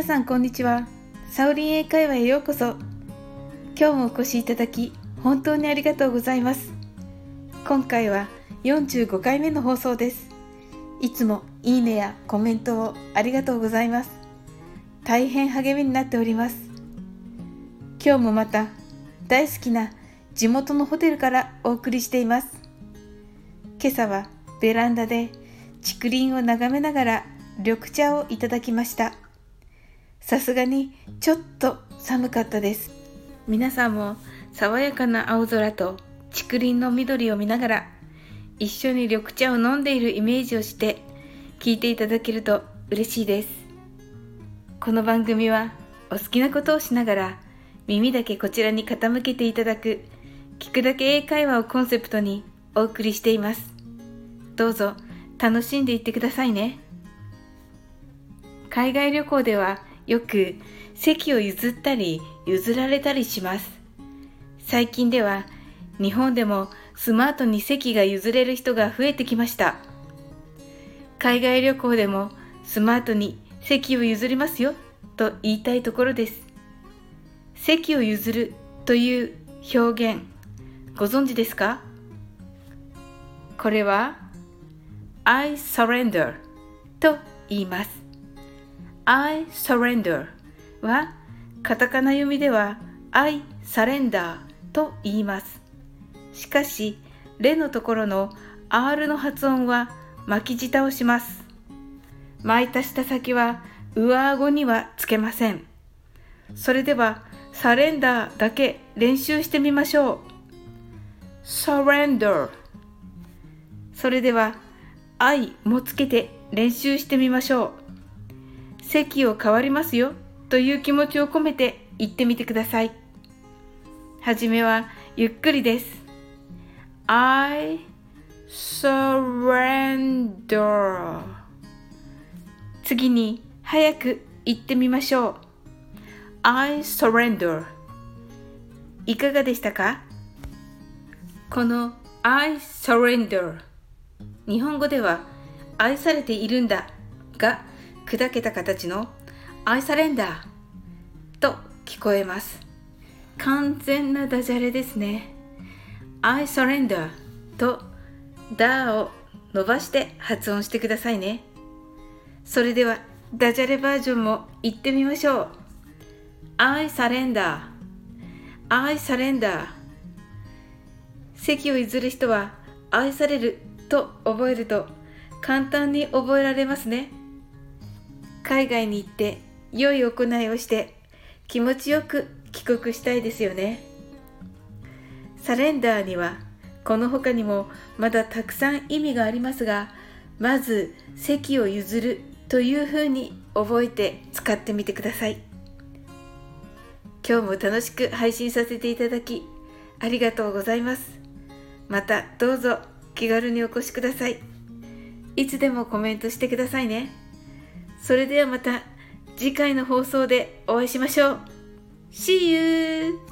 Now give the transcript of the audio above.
皆さんこんにちは。サオリン英会話へようこそ。今日もお越しいただき、本当にありがとうございます。今回は45回目の放送です。いつもいいねやコメントをありがとうございます。大変励みになっております。今日もまた大好きな地元のホテルからお送りしています。今朝はベランダで竹林を眺めながら緑茶をいただきました。さすがにちょっと寒かったです。皆さんも爽やかな青空と竹林の緑を見ながら一緒に緑茶を飲んでいるイメージをして聞いていただけると嬉しいです。この番組はお好きなことをしながら耳だけこちらに傾けていただく聞くだけ英会話をコンセプトにお送りしています。どうぞ楽しんでいってくださいね。海外旅行ではよく席を譲ったり譲られたりします。最近では日本でもスマートに席が譲れる人が増えてきました。海外旅行でもスマートに席を譲りますよと言いたいところです。席を譲るという表現ご存知ですか？これは I surrender と言います。I surrender はカタカナ読みでは I surrender と言います。しかし、レのところの R の発音は巻き舌をします。巻いた舌先は上顎にはつけません。それでは、サレンダーだけ練習してみましょう。surrender それでは、I もつけて練習してみましょう。席を変わりますよという気持ちを込めて言ってみてください。はじめはゆっくりです。I surrender 次に早く言ってみましょう。I surrender いかがでしたか？この I surrender 日本語では愛されているんだが砕けた形の I surrender と聞こえます。完全なダジャレですね。I surrender と da を伸ばして発音してくださいね。それではダジャレバージョンも言ってみましょう。I surrender I surrender 席を譲る人は愛されると覚えると簡単に覚えられますね。海外に行って良い行いをして気持ちよく帰国したいですよね。サレンダーにはこの他にもまだたくさん意味がありますがまず席を譲るというふうに覚えて使ってみてください。今日も楽しく配信させていただきありがとうございます。またどうぞ気軽にお越しください。いつでもコメントしてくださいね。それではまた次回の放送でお会いしましょう See you!